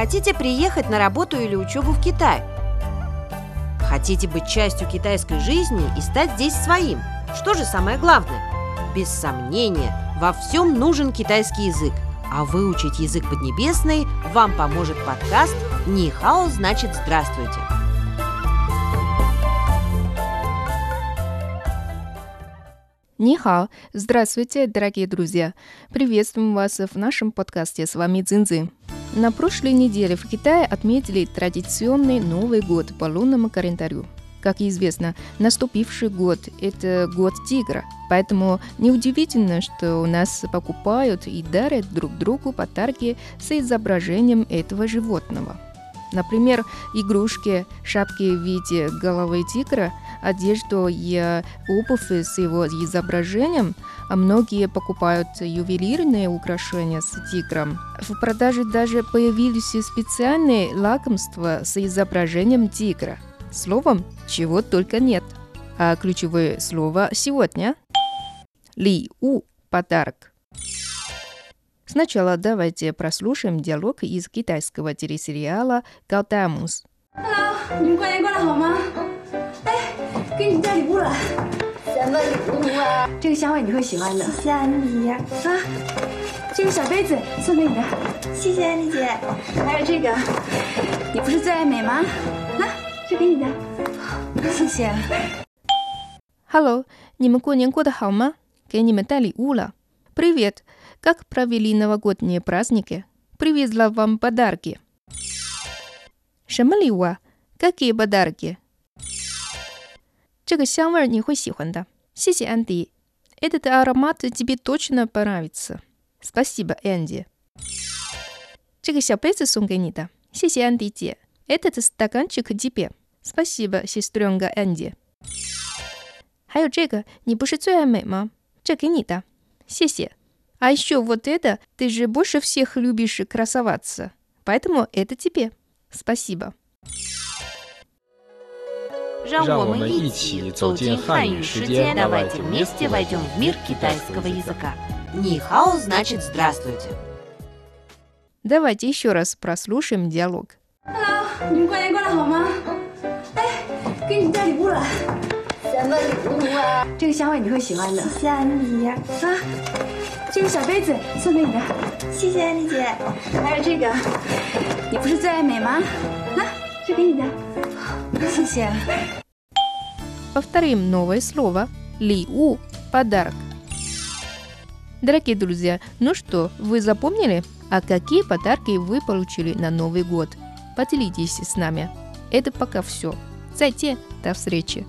Хотите приехать на работу или учебу в Китай? Хотите быть частью китайской жизни и стать здесь своим? Что же самое главное? Без сомнения, во всем нужен китайский язык. А выучить язык поднебесный вам поможет подкаст «Нихао значит здравствуйте». Нихао! Здравствуйте, дорогие друзья! Приветствуем вас в нашем подкасте. С вами Цзиньцзы. На прошлой неделе в Китае отметили традиционный Новый год по лунному календарю. Как известно, наступивший год – это год тигра, поэтому неудивительно, что у нас покупают и дарят друг другу подарки с изображением этого животного. Например, игрушки, шапки в виде головы тигра, одежду и обувь с его изображением, а многие покупают ювелирные украшения с тигром. В продаже даже появились специальные лакомства с изображением тигра. Словом, чего только нет. А ключевое слово сегодня – ли-у – подарок. Сначала давайте прослушаем диалог из китайского телесериала «Гаудамус». Hello，你们过年过得好吗？ 哎，给你带礼物了，什么礼物啊？这个香味你会喜欢的。谢谢安迪姐，啊，这个小杯子送给你的，谢谢安迪姐。还有这个，你不是最爱美吗？啊，这给你的，谢谢。 Hello，你们过年过得好吗？给你们带礼物了。Привет! Как провели новогодние праздники? Привезла вам подарки. 什么礼物啊？Какие подарки？ 这个香味儿你会喜欢的。谢谢，安迪。Этот аромат тебе точно понравится. Спасибо, Энди. 这个小杯子送给你的。谢谢，安迪姐。Этот стаканчик тебе. Спасибо, сестренка Энди. 还有这个，你不是最爱美吗？这给你的，谢谢。А еще вот это, ты же больше всех любишь красоваться, поэтому это тебе. Спасибо. 让让我我们一们一起起走走进进汉语汉语世世界界， давайте давайте вместе вместе войдем в мир китайского китайского языка. Нихао значит здравствуйте. Давайте еще раз прослушаем диалог. Hello，你们过年过得好吗？哎，给你带礼物了，什么礼物啊？这个香味你会喜欢的。谢谢安迪姐，啊，这个小杯子送给你的，谢谢安迪姐。还有这个，你不是最爱美吗？啊，这给你的， Повторим новое слово Ли У – подарок. Дорогие друзья, ну что, вы запомнили? А какие подарки вы получили на Новый год? Поделитесь с нами. Это пока все. Зайти, до встречи!